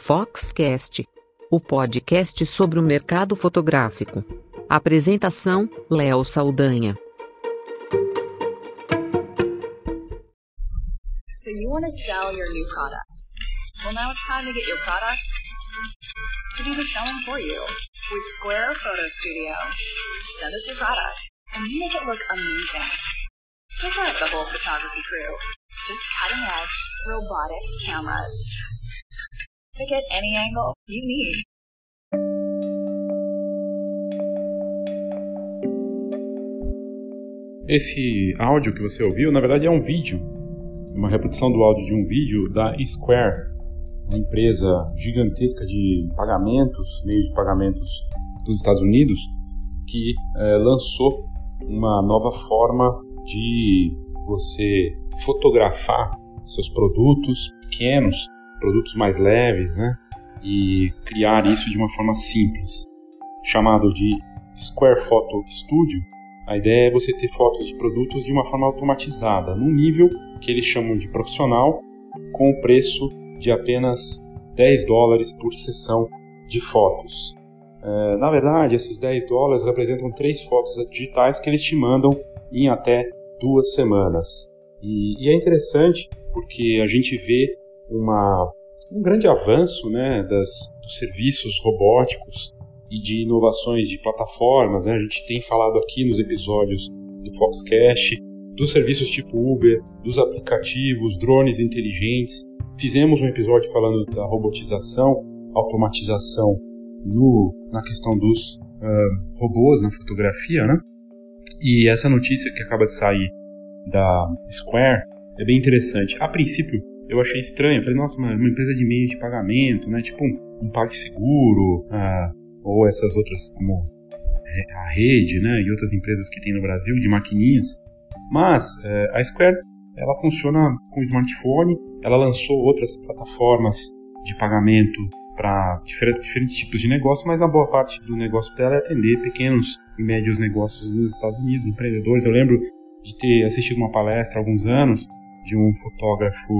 Foxcast, o podcast sobre o mercado fotográfico. Apresentação: Léo Saldanha. So you want to sell your new product. Well, now it's time to get your product to do the selling for you Square Photo Studio. Send us your product and we make it look amazing. Forget the whole photography crew. Just cutting edge, robotic cameras. To get any angle you need. Esse áudio que você ouviu, na verdade, é um vídeo, uma reprodução do áudio de um vídeo da Square, uma empresa gigantesca de pagamentos, meios de pagamentos dos Estados Unidos, que é, lançou uma nova forma de você fotografar seus produtos pequenos, produtos mais leves, né? E criar isso de uma forma simples, chamado de Square Photo Studio. A ideia é você ter fotos de produtos de uma forma automatizada, num nível que eles chamam de profissional, com o preço de apenas 10 dólares por sessão de fotos. É, na verdade, esses 10 dólares representam três fotos digitais que eles te mandam em até duas semanas. E, e é interessante porque a gente vê uma, um grande avanço né, das, dos serviços robóticos e de inovações de plataformas. Né? A gente tem falado aqui nos episódios do Foxcast dos serviços tipo Uber, dos aplicativos, drones inteligentes. Fizemos um episódio falando da robotização, automatização no, na questão dos uh, robôs na fotografia, né? E essa notícia que acaba de sair da Square é bem interessante. A princípio, eu achei estranho. Eu falei, nossa, uma, uma empresa de meio de pagamento, né? Tipo um, um PagSeguro, uh, ou essas outras como a Rede, né? E outras empresas que tem no Brasil de maquininhas. Mas uh, a Square, ela funciona com smartphone. Ela lançou outras plataformas de pagamento para diferentes, diferentes tipos de negócio, mas a boa parte do negócio dela é atender pequenos e médios negócios nos Estados Unidos, empreendedores. Eu lembro de ter assistido uma palestra há alguns anos de um fotógrafo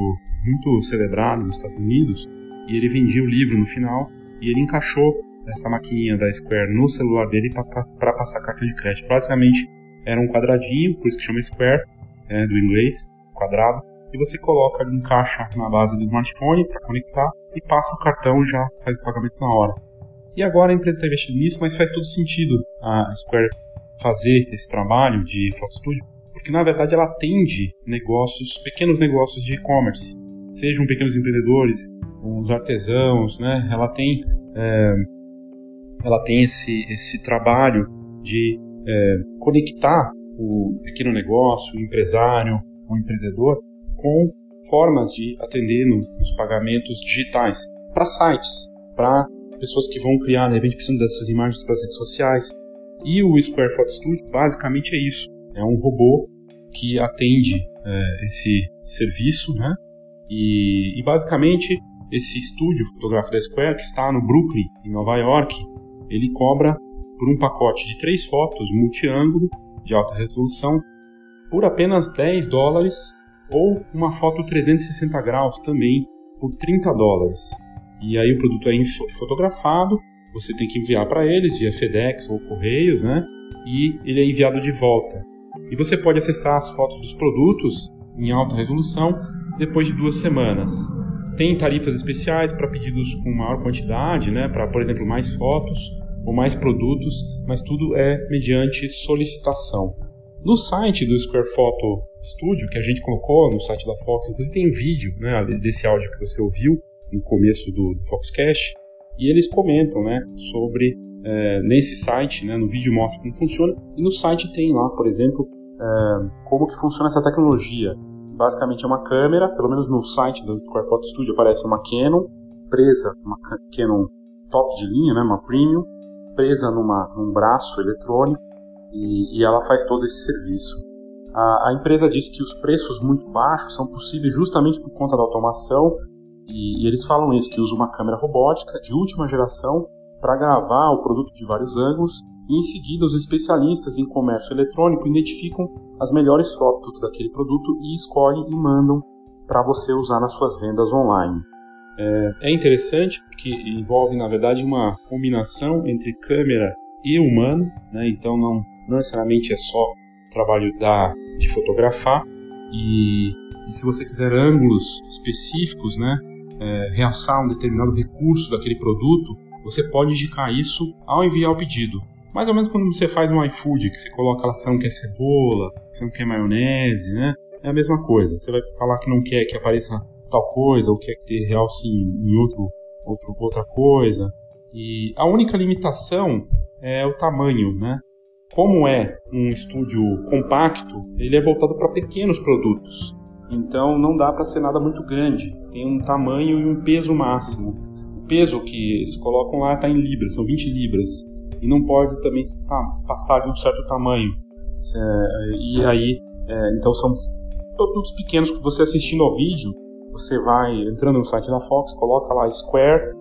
muito celebrado nos Estados Unidos e ele vendia o livro no final e ele encaixou essa maquininha da Square no celular dele para passar cartão de crédito. Basicamente era um quadradinho, por isso que chama Square, é, do inglês, quadrado, e você coloca, encaixa na base do smartphone para conectar e passa o cartão já faz o pagamento na hora. E agora a empresa está investindo nisso, mas faz todo sentido a Square fazer esse trabalho de Foto Studio, porque na verdade ela atende negócios, pequenos negócios de e-commerce, sejam pequenos empreendedores, os artesãos, né? Ela tem, é, ela tem esse, esse trabalho de é, conectar o pequeno negócio, o empresário, o empreendedor com formas de atender nos, nos pagamentos digitais para sites, para pessoas que vão criar, de repente precisam dessas imagens para as redes sociais. E o Square Photo Studio basicamente é isso, é um robô que atende é, esse serviço, né? E, e, basicamente esse estúdio fotográfico da Square que está no Brooklyn, em Nova York, ele cobra por um pacote de três fotos multiângulo de alta resolução por apenas 10 dólares ou uma foto 360 graus também por 30 dólares. E aí o produto é fotografado, você tem que enviar para eles via FedEx ou Correios, né? E ele é enviado de volta. E você pode acessar as fotos dos produtos em alta resolução depois de duas semanas. Tem tarifas especiais para pedidos com maior quantidade, né? Para, por exemplo, mais fotos ou mais produtos, mas tudo é mediante solicitação. No site do Square Photo Studio, que a gente colocou no site da Fox, inclusive tem vídeo né, desse áudio que você ouviu no começo do, do Foxcast, e eles comentam né, sobre, é, nesse site, né, no vídeo mostra como funciona, e no site tem lá, por exemplo, é, como que funciona essa tecnologia. Basicamente é uma câmera, pelo menos no site do Square Photo Studio aparece uma Canon presa, uma Canon top de linha, né, uma premium, presa numa, num braço eletrônico, e, e ela faz todo esse serviço. A, a, empresa diz que os preços muito baixos são possíveis justamente por conta da automação e, e eles falam isso, que usa uma câmera robótica de última geração para gravar o produto de vários ângulos e em seguida os especialistas em comércio eletrônico identificam as melhores fotos daquele produto e escolhem e mandam para você usar nas suas vendas online. é, é interessante porque envolve, na verdade, uma combinação entre câmera e humano, né? então não, não necessariamente é só o trabalho da, de fotografar, e, e se você quiser ângulos específicos, né, é, realçar um determinado recurso daquele produto, você pode indicar isso ao enviar o pedido. Mais ou menos quando você faz um iFood, que você coloca lá que você não quer cebola, que você não quer maionese, né? É a mesma coisa. Você vai falar que não quer que apareça tal coisa, ou quer que realce em outro, outro, outra coisa. E a única limitação é o tamanho, né? Como é um estúdio compacto, ele é voltado para pequenos produtos. Então não dá para ser nada muito grande. Tem um tamanho e um peso máximo. O peso que eles colocam lá está em libras, são 20 libras. E não pode também passar de um certo tamanho. E aí, é, então são produtos pequenos que você assistindo ao vídeo, você vai entrando no site da Fox, coloca lá Square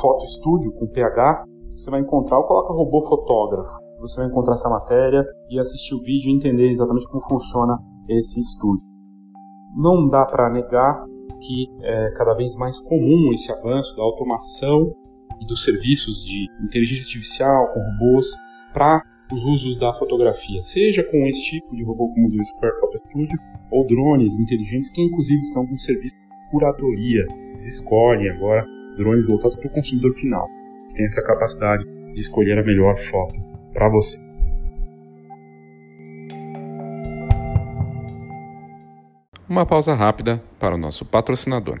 Photo Studio com PH, você vai encontrar, ou coloca robô fotógrafo. Você vai encontrar essa matéria e assistir o vídeo e entender exatamente como funciona esse estúdio. Não dá para negar que é cada vez mais comum esse avanço da automação e dos serviços de inteligência artificial com robôs para os usos da fotografia, seja com esse tipo de robô como o do Square Photo Studio ou drones inteligentes que inclusive estão com serviço de curadoria. Eles escolhem agora drones voltados para o consumidor final, que tem essa capacidade de escolher a melhor foto para você. Uma pausa rápida para o nosso patrocinador.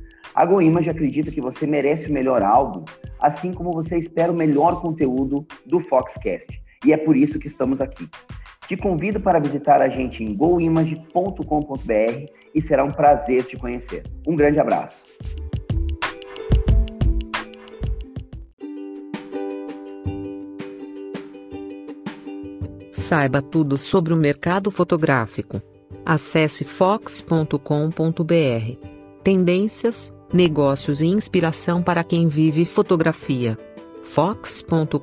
A GoImage acredita que você merece o melhor álbum, assim como você espera o melhor conteúdo do Foxcast. E é por isso que estamos aqui. Te convido para visitar a gente em goimage.com.br e será um prazer te conhecer. Um grande abraço. Saiba tudo sobre o mercado fotográfico. Acesse fox.com.br. Tendências, negócios e inspiração para quem vive fotografia. fox.com.br.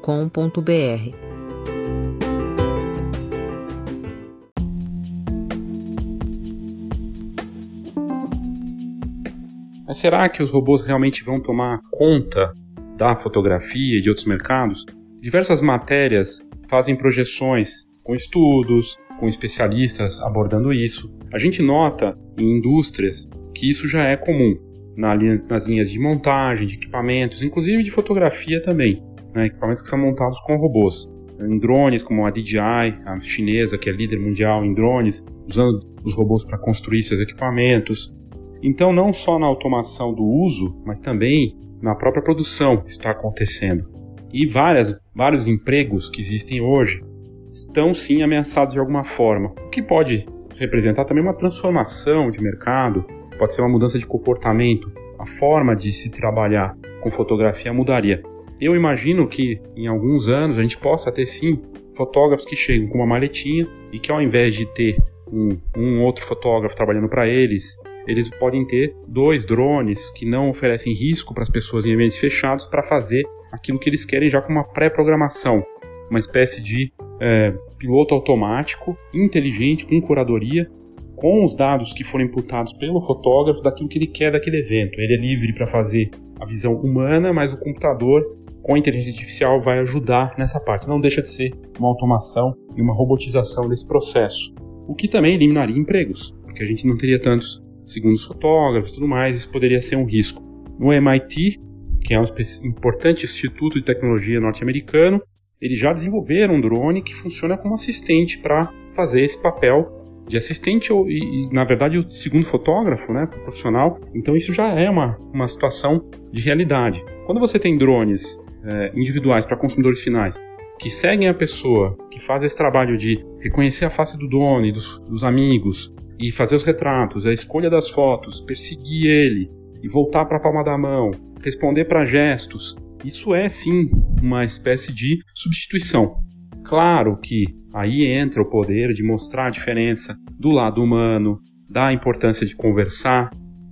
Mas será que os robôs realmente vão tomar conta da fotografia e de outros mercados? Diversas matérias fazem projeções com estudos, com especialistas abordando isso. A gente nota em indústrias que isso já é comum nas linhas de montagem, de equipamentos, inclusive de fotografia também, né? equipamentos que são montados com robôs. Em drones, como a DJI, a chinesa, que é líder mundial em drones, usando os robôs para construir seus equipamentos. Então, não só na automação do uso, mas também na própria produção está acontecendo. E várias, vários empregos que existem hoje estão sim ameaçados de alguma forma, o que pode representar também uma transformação de mercado pode ser uma mudança de comportamento, a forma de se trabalhar com fotografia mudaria. Eu imagino que em alguns anos a gente possa ter sim fotógrafos que chegam com uma maletinha e que ao invés de ter um, um outro fotógrafo trabalhando para eles, eles podem ter dois drones que não oferecem risco para as pessoas em ambientes fechados para fazer aquilo que eles querem já com uma pré-programação, uma espécie de é, piloto automático, inteligente, com curadoria, com os dados que foram imputados pelo fotógrafo daquilo que ele quer daquele evento. Ele é livre para fazer a visão humana, mas o computador com a inteligência artificial vai ajudar nessa parte. Não deixa de ser uma automação e uma robotização desse processo. O que também eliminaria empregos, porque a gente não teria tantos segundos fotógrafos tudo mais, isso poderia ser um risco. No MIT, que é um importante instituto de tecnologia norte-americano, eles já desenvolveram um drone que funciona como assistente para fazer esse papel de assistente ou, e, e, na verdade, o segundo fotógrafo, né, profissional. Então isso já é uma, uma situação de realidade. Quando você tem drones é, individuais para consumidores finais que seguem a pessoa, que faz esse trabalho de reconhecer a face do dono e dos, dos amigos, e fazer os retratos, a escolha das fotos, perseguir ele e voltar para a palma da mão, responder para gestos, isso é sim uma espécie de substituição. Claro que aí entra o poder de mostrar a diferença do lado humano, da importância de conversar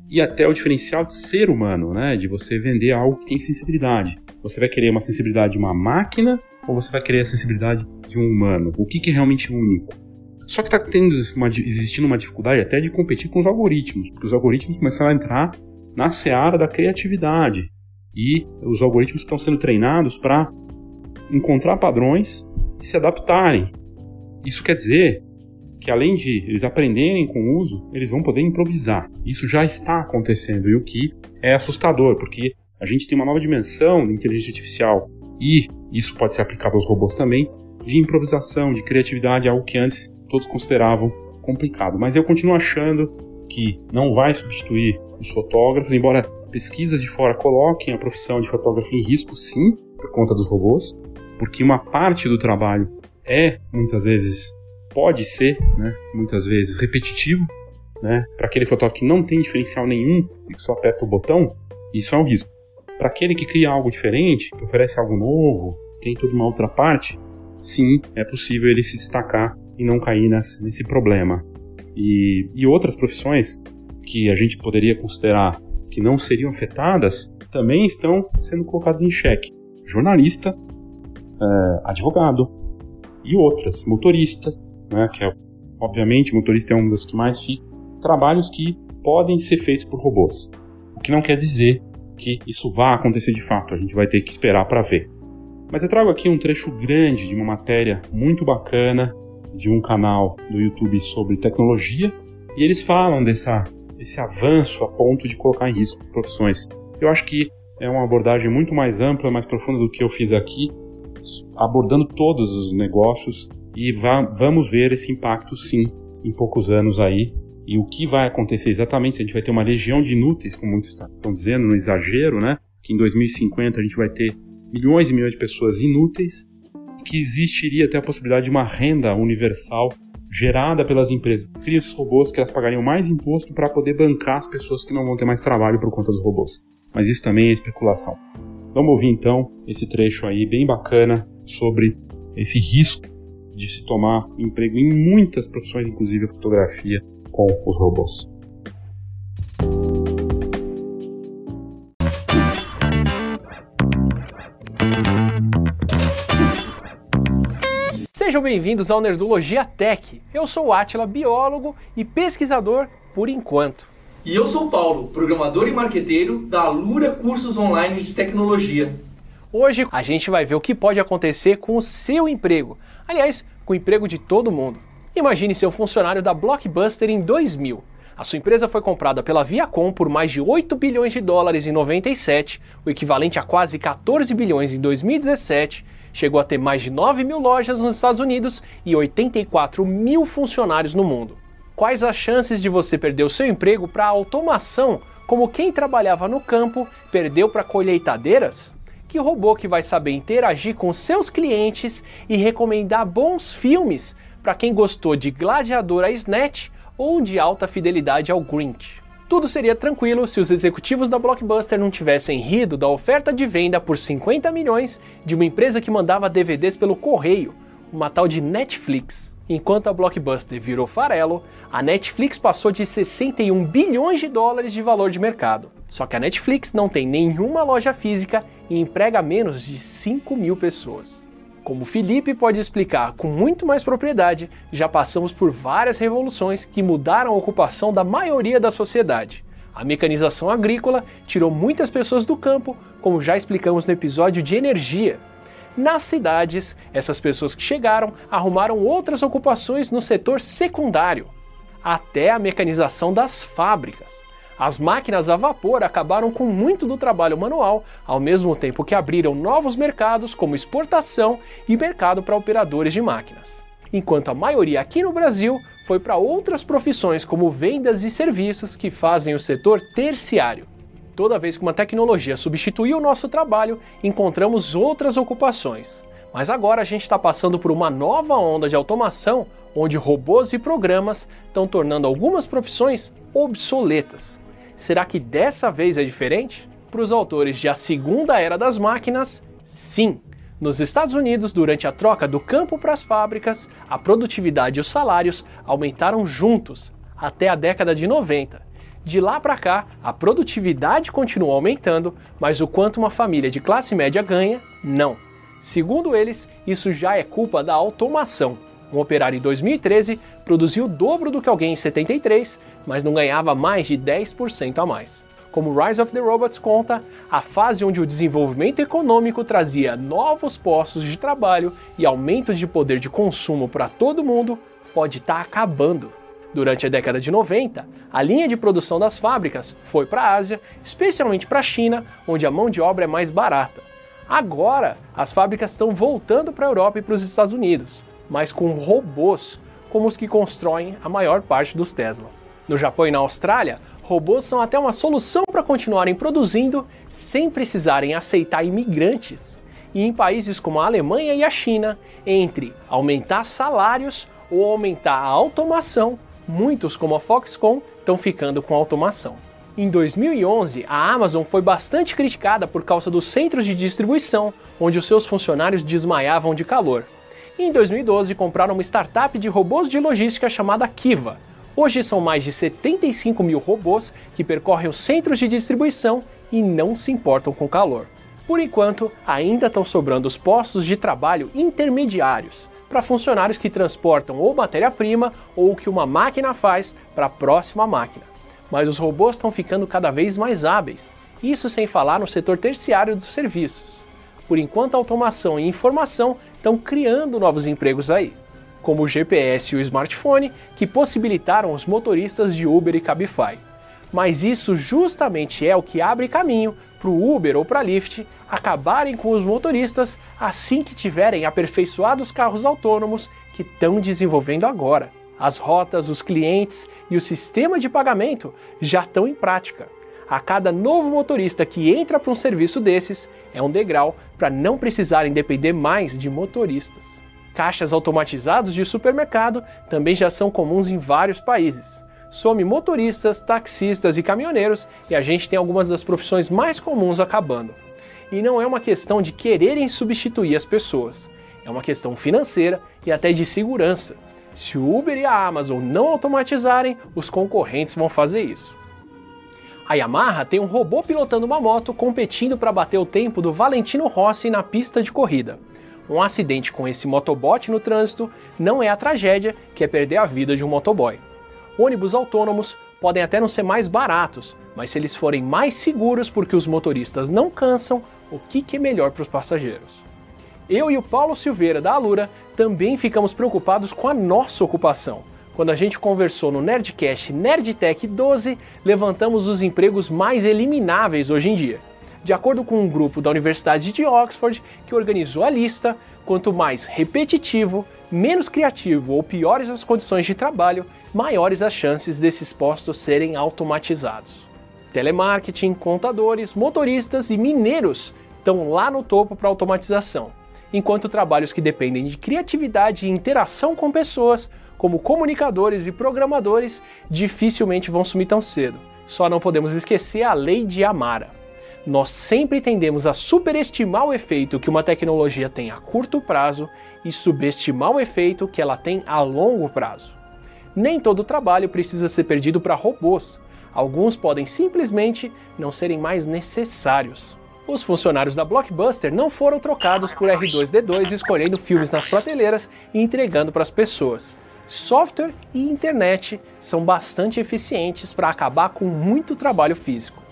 e até o diferencial de ser humano, né? De você vender algo que tem sensibilidade. Você vai querer uma sensibilidade de uma máquina ou você vai querer a sensibilidade de um humano? O que, que é realmente único? Só que está existindo uma dificuldade até de competir com os algoritmos, porque os algoritmos começaram a entrar na seara da criatividade. E os algoritmos estão sendo treinados para encontrar padrões e se adaptarem. Isso quer dizer que além de eles aprenderem com o uso, eles vão poder improvisar. Isso já está acontecendo e o que é assustador, porque a gente tem uma nova dimensão de inteligência artificial e isso pode ser aplicado aos robôs também, de improvisação, de criatividade, algo que antes todos consideravam complicado. Mas eu continuo achando que não vai substituir os fotógrafos, embora pesquisas de fora coloquem a profissão de fotógrafo em risco, sim, por conta dos robôs, porque uma parte do trabalho é muitas vezes pode ser, né, muitas vezes repetitivo, né, para aquele fotógrafo que não tem diferencial nenhum e que só aperta o botão, isso é um risco. Para aquele que cria algo diferente, que oferece algo novo, tem toda uma outra parte, sim, é possível ele se destacar e não cair nesse, nesse problema. E, e outras profissões que a gente poderia considerar que não seriam afetadas também estão sendo colocadas em xeque. Jornalista, é, advogado e outras, motorista, né, que é, obviamente motorista é um dos que mais fica, trabalhos que podem ser feitos por robôs. O que não quer dizer que isso vá acontecer de fato, a gente vai ter que esperar para ver. Mas eu trago aqui um trecho grande de uma matéria muito bacana de um canal do YouTube sobre tecnologia e eles falam dessa, desse avanço a ponto de colocar em risco profissões. Eu acho que é uma abordagem muito mais ampla, mais profunda do que eu fiz aqui, abordando todos os negócios e vamos ver esse impacto sim em poucos anos aí. E o que vai acontecer exatamente? Se a gente vai ter uma legião de inúteis, como muitos estão dizendo, no exagero, né? Que em 2050 a gente vai ter milhões e milhões de pessoas inúteis, que existiria até a possibilidade de uma renda universal gerada pelas empresas. Cria esses robôs que elas pagariam mais imposto para poder bancar as pessoas que não vão ter mais trabalho por conta dos robôs. Mas isso também é especulação. Vamos ouvir então esse trecho aí bem bacana sobre esse risco de se tomar emprego em muitas profissões, inclusive a fotografia, com os robôs. Sejam bem-vindos ao Nerdologia Tech. Eu sou o Atila, biólogo e pesquisador por enquanto. E eu sou Paulo, programador e marqueteiro da Alura Cursos Online de Tecnologia. Hoje a gente vai ver o que pode acontecer com o seu emprego. Aliás, com o emprego de todo mundo. Imagine ser um funcionário da Blockbuster em 2000. A sua empresa foi comprada pela Viacom por mais de 8 bilhões de dólares em 97, o equivalente a quase 14 bilhões em 2017 chegou a ter mais de 9 mil lojas nos Estados Unidos e 84 mil funcionários no mundo. Quais as chances de você perder o seu emprego para a automação, como quem trabalhava no campo perdeu para colheitadeiras? Que robô que vai saber interagir com seus clientes e recomendar bons filmes para quem gostou de Gladiador a Snatch ou de alta fidelidade ao Grinch? Tudo seria tranquilo se os executivos da Blockbuster não tivessem rido da oferta de venda por 50 milhões de uma empresa que mandava DVDs pelo correio, uma tal de Netflix. Enquanto a Blockbuster virou farelo, a Netflix passou de 61 bilhões de dólares de valor de mercado. Só que a Netflix não tem nenhuma loja física e emprega menos de 5 mil pessoas. Como Felipe pode explicar com muito mais propriedade, já passamos por várias revoluções que mudaram a ocupação da maioria da sociedade. A mecanização agrícola tirou muitas pessoas do campo, como já explicamos no episódio de energia. Nas cidades, essas pessoas que chegaram arrumaram outras ocupações no setor secundário, até a mecanização das fábricas. As máquinas a vapor acabaram com muito do trabalho manual, ao mesmo tempo que abriram novos mercados como exportação e mercado para operadores de máquinas. Enquanto a maioria aqui no Brasil foi para outras profissões como vendas e serviços que fazem o setor terciário. Toda vez que uma tecnologia substituiu o nosso trabalho, encontramos outras ocupações. Mas agora a gente está passando por uma nova onda de automação onde robôs e programas estão tornando algumas profissões obsoletas. Será que dessa vez é diferente? Para os autores de A Segunda Era das Máquinas, sim. Nos Estados Unidos, durante a troca do campo para as fábricas, a produtividade e os salários aumentaram juntos até a década de 90. De lá para cá, a produtividade continua aumentando, mas o quanto uma família de classe média ganha, não. Segundo eles, isso já é culpa da automação. Um operário em 2013 produziu o dobro do que alguém em 73, mas não ganhava mais de 10% a mais. Como Rise of the Robots conta, a fase onde o desenvolvimento econômico trazia novos postos de trabalho e aumento de poder de consumo para todo mundo pode estar tá acabando. Durante a década de 90, a linha de produção das fábricas foi para a Ásia, especialmente para a China, onde a mão de obra é mais barata. Agora, as fábricas estão voltando para a Europa e para os Estados Unidos, mas com robôs, como os que constroem a maior parte dos Teslas. No Japão e na Austrália, robôs são até uma solução para continuarem produzindo sem precisarem aceitar imigrantes. E em países como a Alemanha e a China, entre aumentar salários ou aumentar a automação, muitos como a Foxconn estão ficando com automação. Em 2011, a Amazon foi bastante criticada por causa dos centros de distribuição, onde os seus funcionários desmaiavam de calor. E em 2012, compraram uma startup de robôs de logística chamada Kiva, Hoje são mais de 75 mil robôs que percorrem os centros de distribuição e não se importam com calor. Por enquanto, ainda estão sobrando os postos de trabalho intermediários para funcionários que transportam ou matéria-prima ou o que uma máquina faz para a próxima máquina. Mas os robôs estão ficando cada vez mais hábeis, isso sem falar no setor terciário dos serviços. Por enquanto, a automação e informação estão criando novos empregos aí como o GPS e o smartphone, que possibilitaram os motoristas de Uber e Cabify. Mas isso justamente é o que abre caminho para o Uber ou para Lyft acabarem com os motoristas assim que tiverem aperfeiçoados carros autônomos que estão desenvolvendo agora. As rotas, os clientes e o sistema de pagamento já estão em prática. A cada novo motorista que entra para um serviço desses é um degrau para não precisarem depender mais de motoristas. Caixas automatizados de supermercado também já são comuns em vários países. Some motoristas, taxistas e caminhoneiros e a gente tem algumas das profissões mais comuns acabando. E não é uma questão de quererem substituir as pessoas, é uma questão financeira e até de segurança. Se o Uber e a Amazon não automatizarem, os concorrentes vão fazer isso. A Yamaha tem um robô pilotando uma moto competindo para bater o tempo do Valentino Rossi na pista de corrida. Um acidente com esse motobot no trânsito não é a tragédia que é perder a vida de um motoboy. Ônibus autônomos podem até não ser mais baratos, mas se eles forem mais seguros porque os motoristas não cansam, o que, é melhor para os passageiros? Eu e o Paulo Silveira da Alura também ficamos preocupados com a nossa ocupação. Quando a gente conversou no Nerdcast Nerdtech 12, levantamos os empregos mais elimináveis hoje em dia. De acordo com um grupo da Universidade de Oxford que organizou a lista, quanto mais repetitivo, menos criativo ou piores as condições de trabalho, maiores as chances desses postos serem automatizados. Telemarketing, contadores, motoristas e mineiros estão lá no topo para automatização, enquanto trabalhos que dependem de criatividade e interação com pessoas, como comunicadores e programadores, dificilmente vão sumir tão cedo. Só não podemos esquecer a lei de Amara nós sempre tendemos a superestimar o efeito que uma tecnologia tem a curto prazo e subestimar o efeito que ela tem a longo prazo. Nem todo trabalho precisa ser perdido para robôs. Alguns podem simplesmente não serem mais necessários. Os funcionários da Blockbuster não foram trocados por R2D2 escolhendo filmes nas prateleiras e entregando para as pessoas. Software e internet são bastante eficientes para acabar com muito trabalho físico.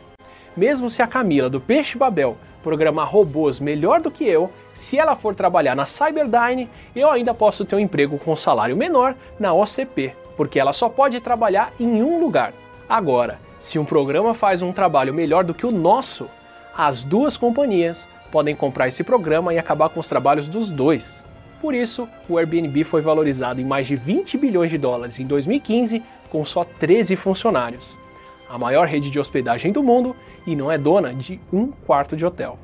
Mesmo se a Camila do Peixe Babel programar robôs melhor do que eu, se ela for trabalhar na Cyberdyne, eu ainda posso ter um emprego com salário menor na OCP, porque ela só pode trabalhar em um lugar. Agora, se um programa faz um trabalho melhor do que o nosso, as duas companhias podem comprar esse programa e acabar com os trabalhos dos dois. Por isso, o Airbnb foi valorizado em mais de 20 bilhões de dólares em 2015, com só 13 funcionários. A maior rede de hospedagem do mundo e não é dona de um quarto de hotel.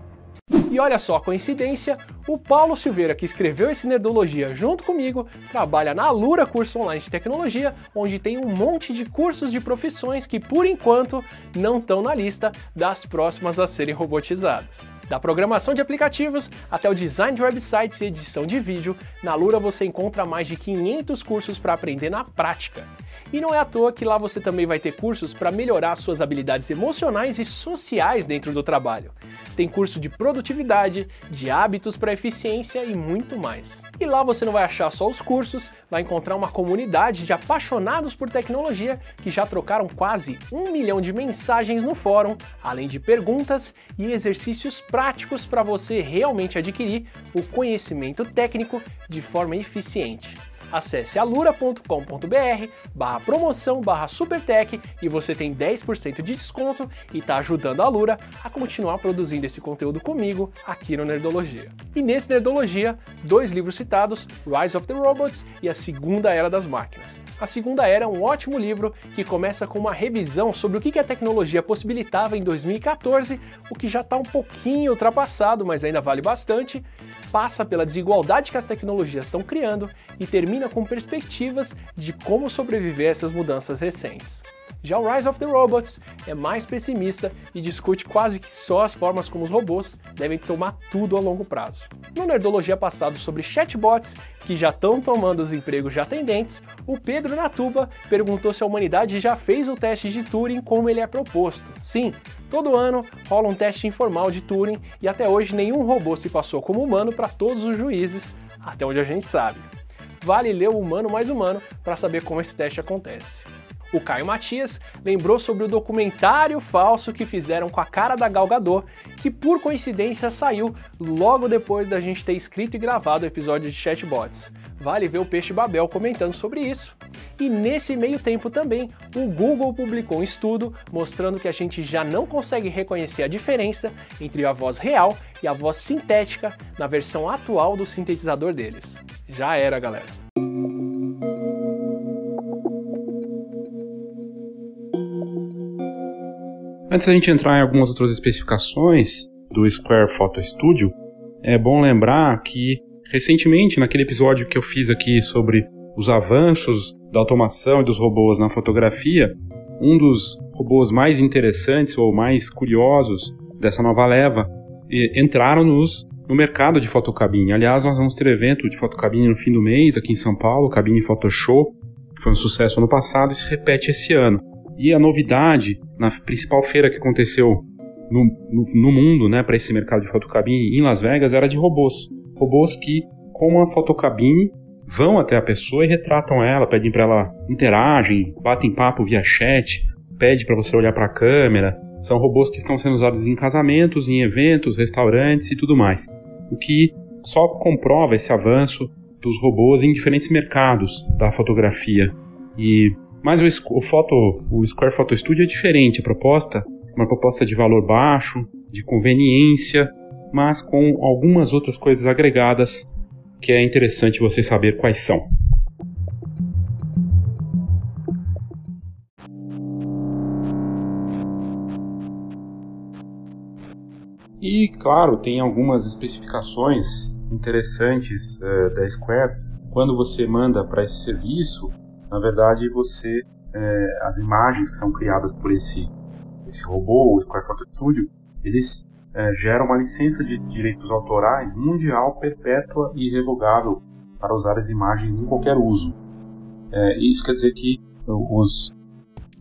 E olha só a coincidência, o Paulo Silveira, que escreveu esse Nerdologia junto comigo, trabalha na Alura Curso Online de Tecnologia, onde tem um monte de cursos de profissões que, por enquanto, não estão na lista das próximas a serem robotizadas. Da programação de aplicativos até o design de websites e edição de vídeo, na Lura você encontra mais de 500 cursos para aprender na prática. E não é à toa que lá você também vai ter cursos para melhorar suas habilidades emocionais e sociais dentro do trabalho. Tem curso de produtividade, de hábitos para eficiência e muito mais. E lá você não vai achar só os cursos, vai encontrar uma comunidade de apaixonados por tecnologia que já trocaram quase um milhão de mensagens no fórum, além de perguntas e exercícios práticos para você realmente adquirir o conhecimento técnico de forma eficiente. Acesse alura.com.br barra promoção barra supertech e você tem 10% de desconto e está ajudando a Alura a continuar produzindo esse conteúdo comigo aqui no Nerdologia. E nesse Nerdologia, dois livros citados, Rise of the Robots e A Segunda Era das Máquinas. A Segunda Era é um ótimo livro que começa com uma revisão sobre o que a tecnologia possibilitava em 2014, o que já está um pouquinho ultrapassado, mas ainda vale bastante, passa pela desigualdade que as tecnologias estão criando e termina com perspectivas de como sobreviver a essas mudanças recentes. Já o Rise of the Robots é mais pessimista e discute quase que só as formas como os robôs devem tomar tudo a longo prazo. No Nerdologia passado sobre chatbots que já estão tomando os empregos de atendentes, o Pedro Natuba perguntou se a humanidade já fez o teste de Turing como ele é proposto. Sim, todo ano rola um teste informal de Turing e até hoje nenhum robô se passou como humano para todos os juízes, até onde a gente sabe. Vale ler o Humano Mais Humano para saber como esse teste acontece. O Caio Matias lembrou sobre o documentário falso que fizeram com a cara da Gal Gadot, que por coincidência saiu logo depois da gente ter escrito e gravado o episódio de Chatbots. Vale ver o Peixe Babel comentando sobre isso. E nesse meio tempo também, o Google publicou um estudo mostrando que a gente já não consegue reconhecer a diferença entre a voz real e a voz sintética na versão atual do sintetizador deles. Já era, galera. Antes da gente entrar em algumas outras especificações do Square Photo Studio, é bom lembrar que recentemente, naquele episódio que eu fiz aqui sobre os avanços da automação e dos robôs na fotografia, um dos robôs mais interessantes ou mais curiosos dessa nova leva entraram nos, no mercado de fotocabine. Aliás, nós vamos ter evento de fotocabine no fim do mês aqui em São Paulo, Cabine Photoshop, foi um sucesso ano passado e se repete esse ano. E a novidade na principal feira que aconteceu no, no, no mundo, né, para esse mercado de fotocabine em Las Vegas, era de robôs. Robôs que, com a fotocabine, vão até a pessoa e retratam ela, pedem para ela interagem, batem papo via chat, pede para você olhar para a câmera. São robôs que estão sendo usados em casamentos, em eventos, restaurantes e tudo mais. O que só comprova esse avanço dos robôs em diferentes mercados da fotografia. E mas o, o, foto, o Square Photo Studio é diferente. A proposta uma proposta de valor baixo, de conveniência, mas com algumas outras coisas agregadas que é interessante você saber quais são. E claro, tem algumas especificações interessantes uh, da Square. Quando você manda para esse serviço, na verdade, você é, as imagens que são criadas por esse esse robô, o Square Photo Studio, eles é, geram uma licença de direitos autorais mundial perpétua e irrevogável para usar as imagens em qualquer uso. É, isso quer dizer que os,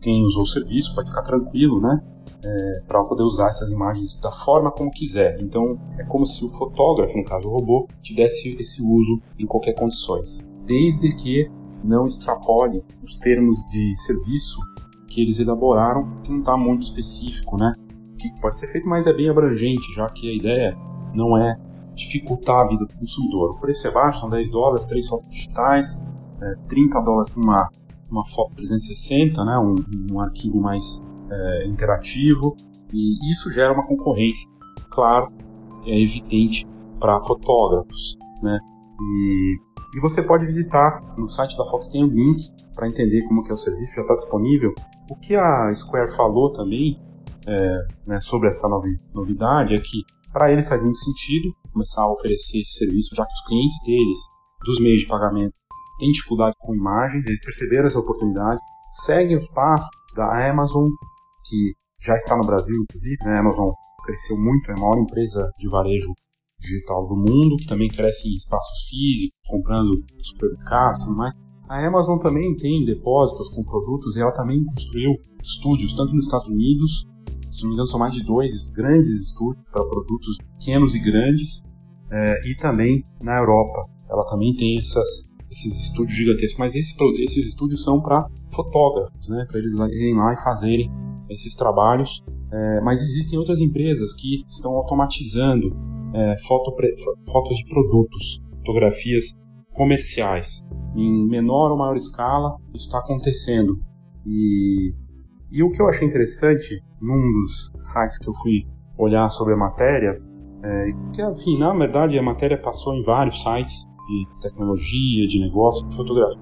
quem usou o serviço pode ficar tranquilo, né? É, para poder usar essas imagens da forma como quiser. Então é como se o fotógrafo, no caso o robô, tivesse esse uso em qualquer condições, desde que não extrapole os termos de serviço que eles elaboraram, que não está muito específico, né? Que pode ser feito, mas é bem abrangente, já que a ideia não é dificultar a vida do consumidor. O preço é baixo, são 10 dólares, 3 fotos digitais, é, 30 dólares para uma, uma foto 360, né? um, um arquivo mais é, interativo, e isso gera uma concorrência, claro, é evidente para fotógrafos, né? E e você pode visitar no site da Fox, tem o um link para entender como que é o serviço, já está disponível. O que a Square falou também é, né, sobre essa novidade é que para eles faz muito sentido começar a oferecer esse serviço, já que os clientes deles, dos meios de pagamento, têm dificuldade com imagens, eles perceberam essa oportunidade, seguem os passos da Amazon, que já está no Brasil, inclusive, né? a Amazon cresceu muito, é a maior empresa de varejo digital do mundo, que também cresce em espaços físicos, comprando supermercados e tudo mais. A Amazon também tem depósitos com produtos e ela também construiu estúdios, tanto nos Estados Unidos, se não me engano são mais de dois grandes estúdios para produtos pequenos e grandes, é, e também na Europa. Ela também tem essas, esses estúdios gigantescos, mas esses, esses estúdios são para fotógrafos, né, para eles irem lá e fazerem esses trabalhos. É, mas existem outras empresas que estão automatizando é, foto, fotos de produtos, fotografias comerciais em menor ou maior escala, isso está acontecendo. E, e o que eu achei interessante num dos sites que eu fui olhar sobre a matéria, é que, enfim, na verdade a matéria passou em vários sites de tecnologia, de negócio, de fotografia.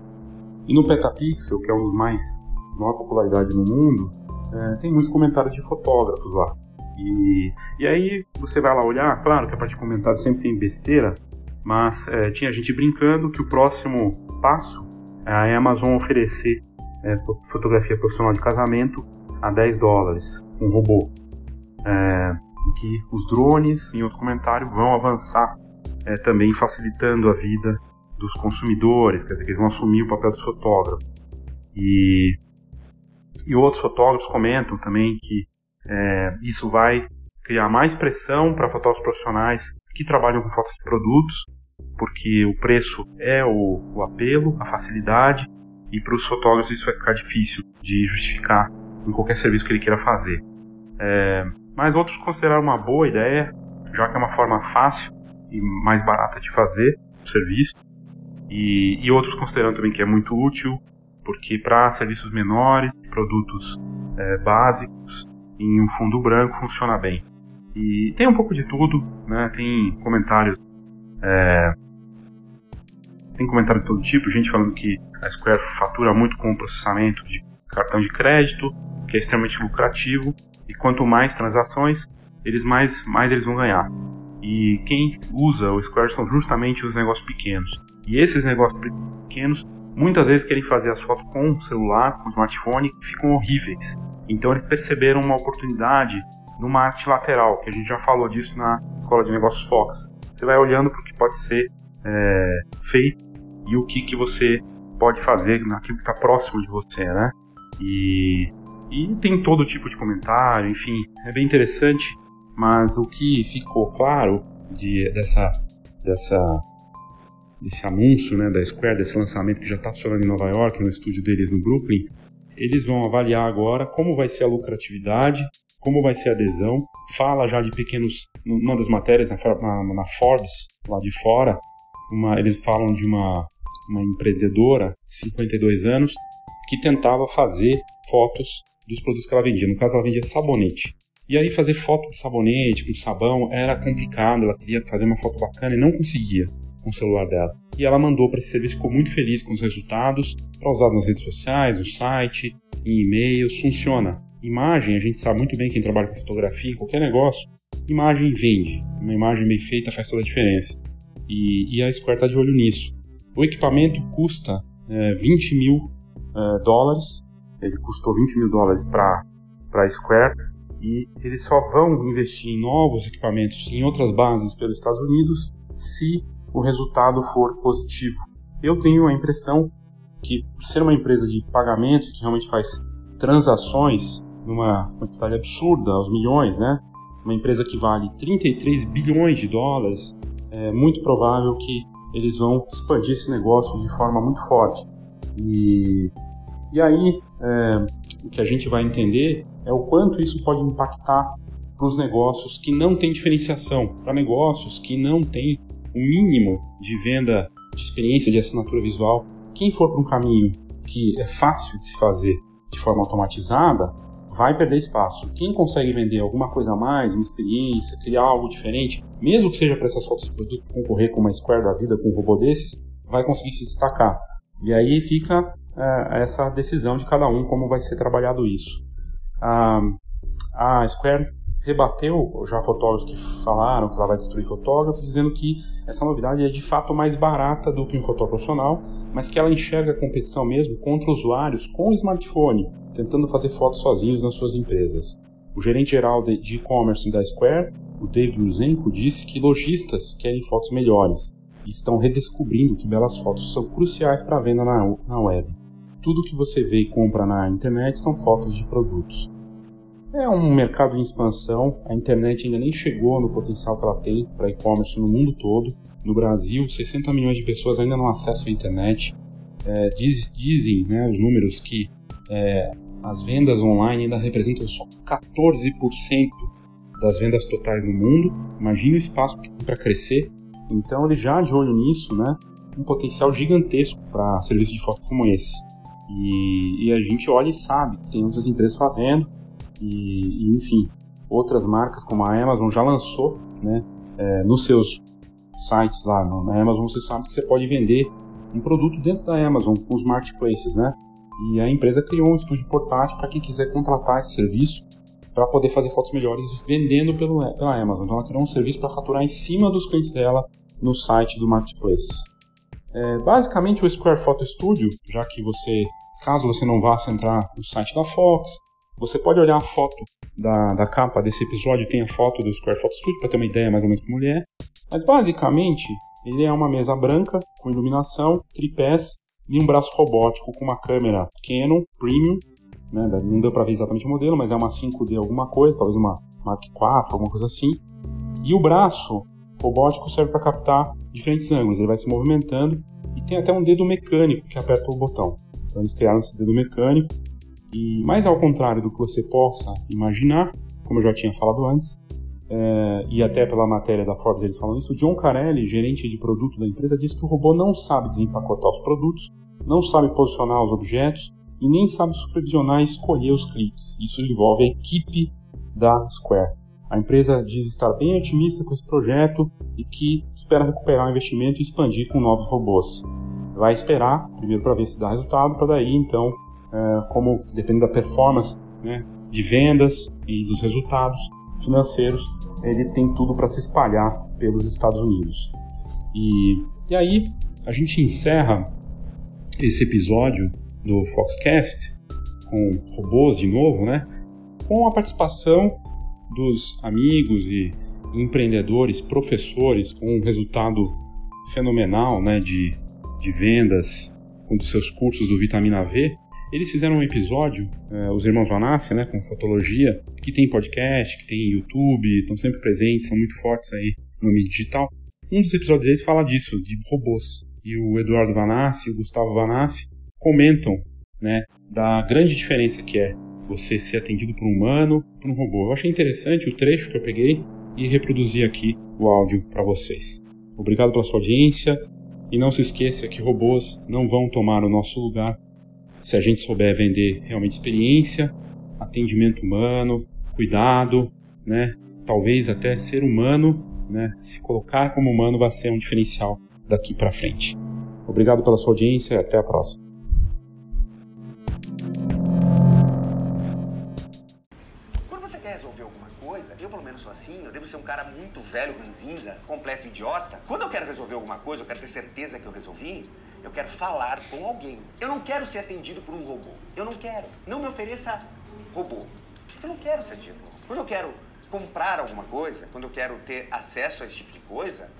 E no Petapixel, que é um dos mais maior popularidade no mundo, é, tem muitos comentários de fotógrafos lá. E, e aí você vai lá olhar, claro que a parte de comentários sempre tem besteira, mas é, tinha gente brincando que o próximo passo é a Amazon oferecer é, fotografia profissional de casamento a 10 dólares, um robô. É, que os drones, em outro comentário, vão avançar também facilitando a vida dos consumidores, quer dizer, que eles vão assumir o papel dos fotógrafos. E, e outros fotógrafos comentam também que é, isso vai criar mais pressão para fotógrafos profissionais que trabalham com fotos de produtos, porque o preço é o, o apelo, a facilidade, e para os fotógrafos isso vai ficar difícil de justificar em qualquer serviço que ele queira fazer. É, mas outros consideraram uma boa ideia, já que é uma forma fácil e mais barata de fazer o serviço, e, e outros consideram também que é muito útil, porque para serviços menores, produtos é, básicos, em um fundo branco funciona bem. E tem um pouco de tudo, né? Tem comentários. É, tem comentário de todo tipo, gente falando que a Square fatura muito com o processamento de cartão de crédito, que é extremamente lucrativo, e quanto mais transações, eles mais, mais eles vão ganhar. E quem usa o Square são justamente os negócios pequenos. E esses negócios pequenos muitas vezes querem fazer as fotos com o celular, com o smartphone, que ficam horríveis. Então eles perceberam uma oportunidade numa arte lateral, que a gente já falou disso na Escola de Negócios Fox. Você vai olhando para o que pode ser é, feito e o que, que você pode fazer naquilo que está próximo de você, né? E, e tem todo tipo de comentário, enfim, é bem interessante, mas o que ficou claro de, dessa, dessa, desse anúncio né, da Square, desse lançamento que já está funcionando em Nova York, no estúdio deles no Brooklyn, eles vão avaliar agora como vai ser a lucratividade, como vai ser a adesão. Fala já de pequenos, numa das matérias na, na, Forbes, lá de fora, uma, eles falam de uma, uma empreendedora, 52 anos, que tentava fazer fotos dos produtos que ela vendia. No caso, ela vendia sabonete. E aí fazer foto de sabonete com sabão era complicado, ela queria fazer uma foto bacana e não conseguia com o celular dela. E ela mandou para esse serviço, ficou muito feliz com os resultados, para usar nas redes sociais, no site, em e-mails, funciona. Imagem, a gente sabe muito bem quem trabalha com fotografia, em qualquer negócio, imagem vende. Uma imagem bem feita faz toda a diferença. E, e a Square está de olho nisso. O equipamento custa é, 20 mil é, dólares, ele custou 20 mil dólares para a Square, e eles só vão investir em novos equipamentos em outras bases pelos Estados Unidos se o resultado for positivo. Eu tenho a impressão que, por ser uma empresa de pagamentos que realmente faz transações numa quantidade absurda, aos milhões, né? Uma empresa que vale 33 bilhões de dólares, é muito provável que eles vão expandir esse negócio de forma muito forte. E, e aí, é, o que a gente vai entender é o quanto isso pode impactar para os negócios que não têm diferenciação, para negócios que não têm o mínimo de venda de experiência de assinatura visual. Quem for para um caminho que é fácil de se fazer de forma automatizada, vai perder espaço. Quem consegue vender alguma coisa a mais, uma experiência, criar algo diferente, mesmo que seja para essas fotos de produto concorrer com uma Square da vida, com um robô desses, vai conseguir se destacar. E aí fica é, essa decisão de cada um como vai ser trabalhado isso. a Square rebateu já fotógrafos que falaram que ela vai destruir fotógrafos, dizendo que essa novidade é de fato mais barata do que um fotógrafo profissional, mas que ela enxerga a competição mesmo contra usuários com smartphone, tentando fazer fotos sozinhos nas suas empresas. O gerente geral de e-commerce da Square, o David Luzenko, disse que lojistas querem fotos melhores e estão redescobrindo que belas fotos são cruciais para a venda na web. Tudo que você vê e compra na internet são fotos de produtos. É um mercado em expansão, a internet ainda nem chegou no potencial que ela tem para e-commerce no mundo todo. No Brasil, 60 milhões de pessoas ainda não acessam a internet. É, diz, dizem né, os números que é, as vendas online ainda representam só 14% das vendas totais no mundo. Imagina o espaço para crescer. Então, ele já de olho nisso, né, um potencial gigantesco para serviços de foto como esse. E, e, a gente olha e sabe que tem outras empresas fazendo e, e, enfim, outras marcas como a Amazon já lançou, né, é, nos seus sites lá na Amazon você sabe que você pode vender um produto dentro da Amazon com os marketplaces, né? E a empresa criou um estúdio portátil para quem quiser contratar esse serviço para poder fazer fotos melhores vendendo pelo, pela Amazon. Então ela criou um serviço para faturar em cima dos clientes dela no site do marketplace. É, basicamente o Square Photo Studio, já que você, caso você não vá entrar no site da Fox, você pode olhar a foto da, da capa desse episódio, tem a foto do Square Photo Studio para ter uma ideia mais ou menos como ele é. Mas basicamente, ele é uma mesa branca com iluminação, tripés e um braço robótico com uma câmera Canon Premium. Né? Não deu para ver exatamente o modelo, mas é uma 5D alguma coisa, talvez uma Mark IV, alguma coisa assim. E o braço robótico serve para captar diferentes ângulos, ele vai se movimentando e tem até um dedo mecânico que aperta o botão. Então eles criaram esse dedo mecânico e mais ao contrário do que você possa imaginar, como eu já tinha falado antes, é, e até pela matéria da Forbes eles falam isso, John Carelli, gerente de produto da empresa, diz que o robô não sabe desempacotar os produtos, não sabe posicionar os objetos e nem sabe supervisionar e escolher os cliques. Isso envolve a equipe da Square. A empresa diz estar bem otimista com esse projeto e que espera recuperar o investimento e expandir com novos robôs. Vai esperar, primeiro para ver se dá resultado, para daí então como dependendo da performance né, de vendas e dos resultados financeiros, ele tem tudo para se espalhar pelos Estados Unidos. E, e aí a gente encerra esse episódio do Foxcast com robôs de novo, né? Com a participação dos amigos e empreendedores, professores, com um resultado fenomenal, né? De, de vendas com os seus cursos do Vitamina V eles fizeram um episódio, uh, os irmãos Vanassi, né, com fotologia, que tem podcast, que tem YouTube, estão sempre presentes, são muito fortes aí no mídia digital. Um dos episódios deles fala disso, de robôs. E o Eduardo Vanassi e o Gustavo Vanassi comentam, né, da grande diferença que é você ser atendido por um humano, por um robô. Eu achei interessante o trecho que eu peguei e reproduzi aqui o áudio para vocês. Obrigado pela sua audiência e não se esqueça que robôs não vão tomar o nosso lugar se a gente souber vender realmente experiência, atendimento humano, cuidado, né? Talvez até ser humano, né? Se colocar como humano vai ser um diferencial daqui para frente. Obrigado pela sua audiência e até a próxima. Quando você quer resolver alguma coisa, eu pelo menos sou assim, eu devo ser um cara muito velho, ranzinza, completo idiota. Quando eu quero resolver alguma coisa, eu quero ter certeza que eu resolvi, eu quero falar com alguém. Eu não quero ser atendido por um robô. Eu não quero. Não me ofereça robô. Eu não quero ser atendido. Quando eu quero comprar alguma coisa, quando eu quero ter acesso a esse tipo de coisa,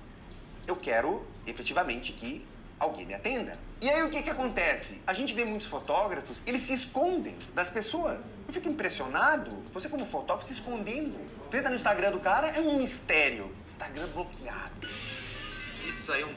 eu quero efetivamente que alguém me atenda. E aí o que, que acontece? A gente vê muitos fotógrafos, eles se escondem das pessoas. Eu fico impressionado, você como fotógrafo se escondendo. Entra no Instagram do cara, é um mistério. Instagram bloqueado. Isso aí é um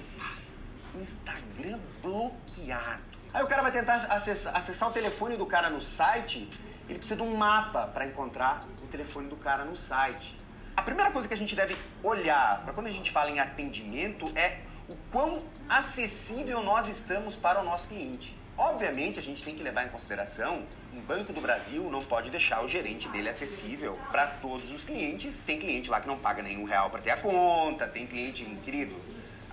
Instagram bloqueado. Aí o cara vai tentar acessar, acessar, o telefone do cara no site, ele precisa de um mapa para encontrar o telefone do cara no site. A primeira coisa que a gente deve olhar para quando a gente fala em atendimento é o quão acessível nós estamos para o nosso cliente. Obviamente, a gente tem que levar em consideração, um Banco do Brasil não pode deixar o gerente dele acessível para todos os clientes. Tem cliente lá que não paga nenhum real para ter a conta, tem cliente, querido,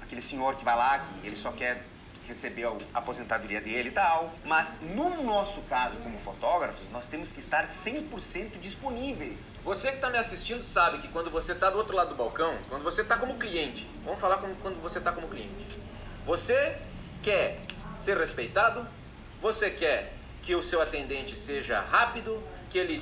aquele senhor que vai lá, que ele só quer receber a aposentadoria dele e tal. Mas no nosso caso, como fotógrafos, nós temos que estar 100% disponíveis. Você que está me assistindo sabe que quando você está do outro lado do balcão, quando você está como cliente, vamos falar como quando você está como cliente, você quer ser respeitado, você quer que o seu atendente seja rápido, que ele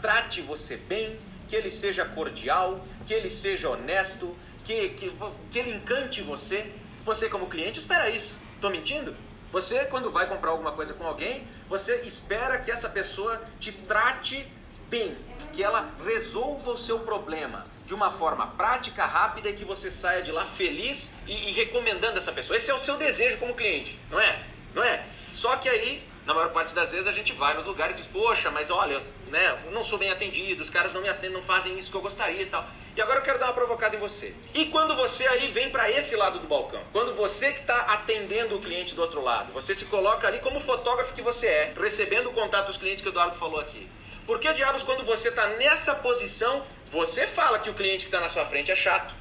trate você bem, que ele seja cordial, que ele seja honesto, que, que, que ele encante você. Você, como cliente, espera isso. Estou mentindo? Você, quando vai comprar alguma coisa com alguém, você espera que essa pessoa te trate bem, que ela resolva o seu problema de uma forma prática, rápida e que você saia de lá feliz e, e recomendando essa pessoa. Esse é o seu desejo como cliente, não é? Não é? Só que aí na maior parte das vezes a gente vai nos lugares e diz, poxa, mas olha, né, não sou bem atendido, os caras não me atendem, não fazem isso que eu gostaria e tal. E agora eu quero dar uma provocada em você. E quando você aí vem para esse lado do balcão, quando você que está atendendo o cliente do outro lado, você se coloca ali como fotógrafo que você é, recebendo o contato dos clientes que o Eduardo falou aqui. Por que diabos quando você está nessa posição, você fala que o cliente que está na sua frente é chato?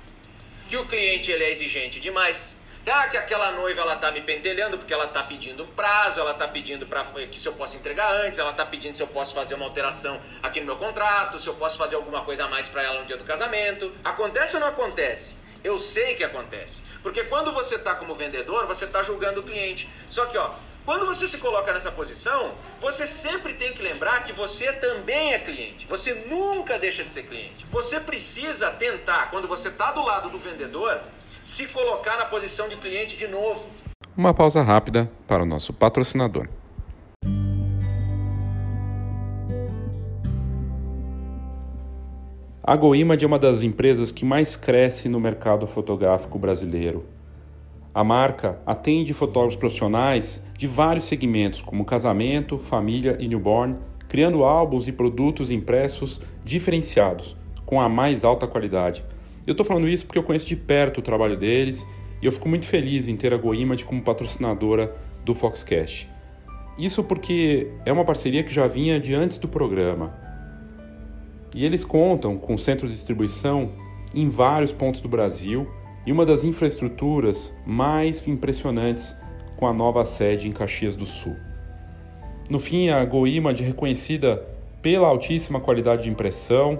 Que o cliente ele é exigente demais? Ah, que aquela noiva ela tá me pentelhando porque ela tá pedindo prazo, ela tá pedindo para que se eu posso entregar antes, ela tá pedindo se eu posso fazer uma alteração aqui no meu contrato, se eu posso fazer alguma coisa a mais para ela no dia do casamento. Acontece ou não acontece? Eu sei que acontece. Porque quando você tá como vendedor, você tá julgando o cliente. Só que, ó, quando você se coloca nessa posição, você sempre tem que lembrar que você também é cliente. Você nunca deixa de ser cliente. Você precisa tentar, quando você está do lado do vendedor, se colocar na posição de cliente de novo. Uma pausa rápida para o nosso patrocinador. A GoImage é uma das empresas que mais cresce no mercado fotográfico brasileiro. A marca atende fotógrafos profissionais de vários segmentos, como casamento, família e newborn, criando álbuns e produtos impressos diferenciados, com a mais alta qualidade eu estou falando isso porque eu conheço de perto o trabalho deles e eu fico muito feliz em ter a GoImage como patrocinadora do Foxcast. Isso porque é uma parceria que já vinha de antes do programa. E eles contam com centros de distribuição em vários pontos do Brasil e uma das infraestruturas mais impressionantes com a nova sede em Caxias do Sul. No fim, a GoImage é reconhecida pela altíssima qualidade de impressão,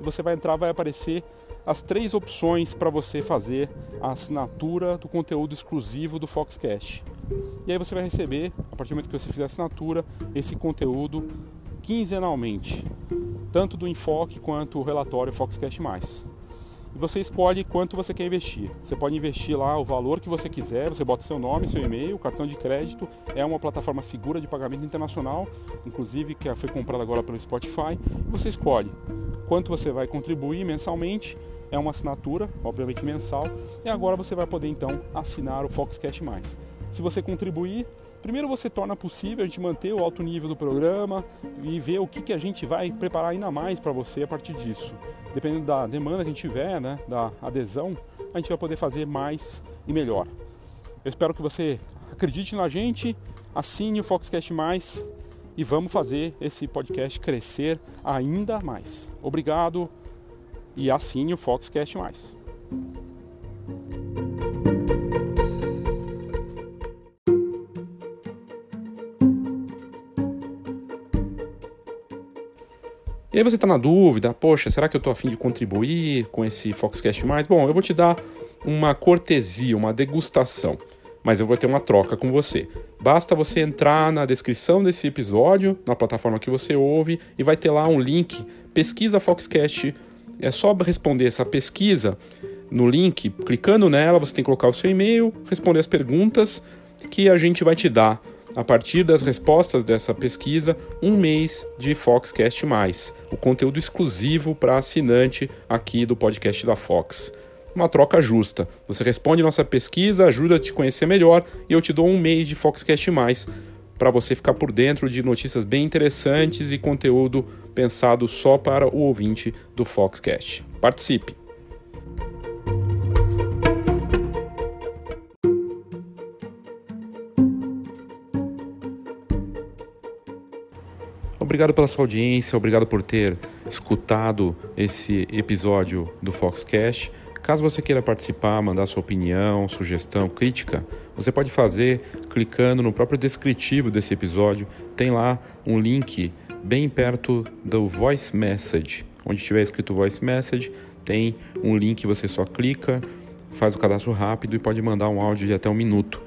você vai entrar, vai aparecer as três opções para você fazer a assinatura do conteúdo exclusivo do Foxcast. E aí você vai receber, a partir do momento que você fizer a assinatura, esse conteúdo quinzenalmente, tanto do enfoque quanto o relatório Foxcast Mais. E você escolhe quanto você quer investir. Você pode investir lá o valor que você quiser, você bota seu nome, seu e-mail, cartão de crédito. É uma plataforma segura de pagamento internacional, inclusive que foi comprada agora pelo Spotify. E você escolhe quanto você vai contribuir mensalmente é uma assinatura, obviamente mensal, e agora você vai poder então assinar o Foxcast Mais. Se você contribuir, primeiro você torna possível a gente manter o alto nível do programa e ver o que, que a gente vai preparar ainda mais para você a partir disso. Dependendo da demanda que a gente tiver, né, da adesão, a gente vai poder fazer mais e melhor. Eu espero que você acredite na gente, assine o Foxcast Mais e vamos fazer esse podcast crescer ainda mais. Obrigado e assine o Foxcast Mais. E aí você está na dúvida, poxa, será que eu estou afim de contribuir com esse Foxcast Mais? Bom, eu vou te dar uma cortesia, uma degustação, mas eu vou ter uma troca com você. Basta você entrar na descrição desse episódio, na plataforma que você ouve, e vai ter lá um link, pesquisa Foxcast. É só responder essa pesquisa no link, clicando nela, você tem que colocar o seu e-mail, responder as perguntas que a gente vai te dar. A partir das respostas dessa pesquisa, um mês de Foxcast Mais, o conteúdo exclusivo para assinante aqui do podcast da Fox. Uma troca justa. Você responde nossa pesquisa, ajuda a te conhecer melhor e eu te dou um mês de Foxcast Mais para você ficar por dentro de notícias bem interessantes e conteúdo pensado só para o ouvinte do Foxcast. Participe! Obrigado pela sua audiência, obrigado por ter escutado esse episódio do Foxcast. Caso você queira participar, mandar sua opinião, sugestão, crítica, você pode fazer clicando no próprio descritivo desse episódio. Tem lá um link bem perto do Voice Message. Onde tiver escrito Voice Message, tem um link, você só clica, faz o cadastro rápido e pode mandar um áudio de até um minuto.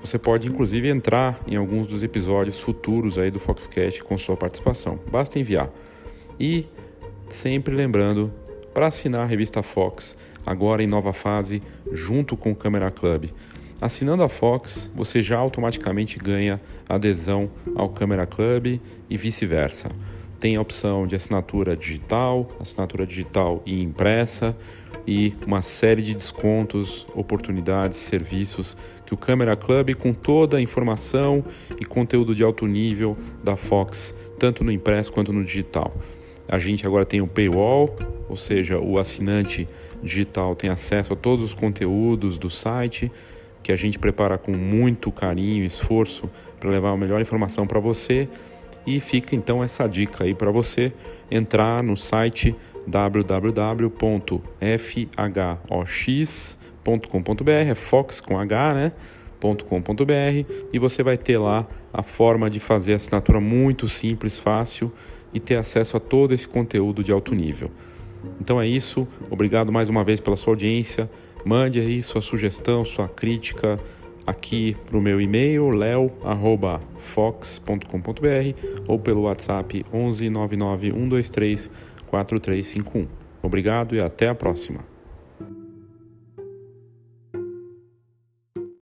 Você pode inclusive entrar em alguns dos episódios futuros aí do Foxcast com sua participação. Basta enviar. E sempre lembrando, para assinar a revista Fox, agora em nova fase, junto com o Camera Club. Assinando a Fox, você já automaticamente ganha adesão ao Camera Club e vice-versa. Tem a opção de assinatura digital, assinatura digital e impressa e uma série de descontos, oportunidades, serviços que o Camera Club, com toda a informação e conteúdo de alto nível da Fox, tanto no impresso quanto no digital. A gente agora tem o paywall, ou seja, o assinante digital tem acesso a todos os conteúdos do site que a gente prepara com muito carinho e esforço para levar a melhor informação para você. E fica então essa dica aí para você entrar no site www.fhox.com.br, é Fox com H, né? .com.br e você vai ter lá a forma de fazer assinatura muito simples, fácil e ter acesso a todo esse conteúdo de alto nível. Então é isso. Obrigado mais uma vez pela sua audiência. Mande aí sua sugestão, sua crítica aqui para o meu e-mail leo@fox.com.br ou pelo WhatsApp 11 99 123 4351. Obrigado e até a próxima.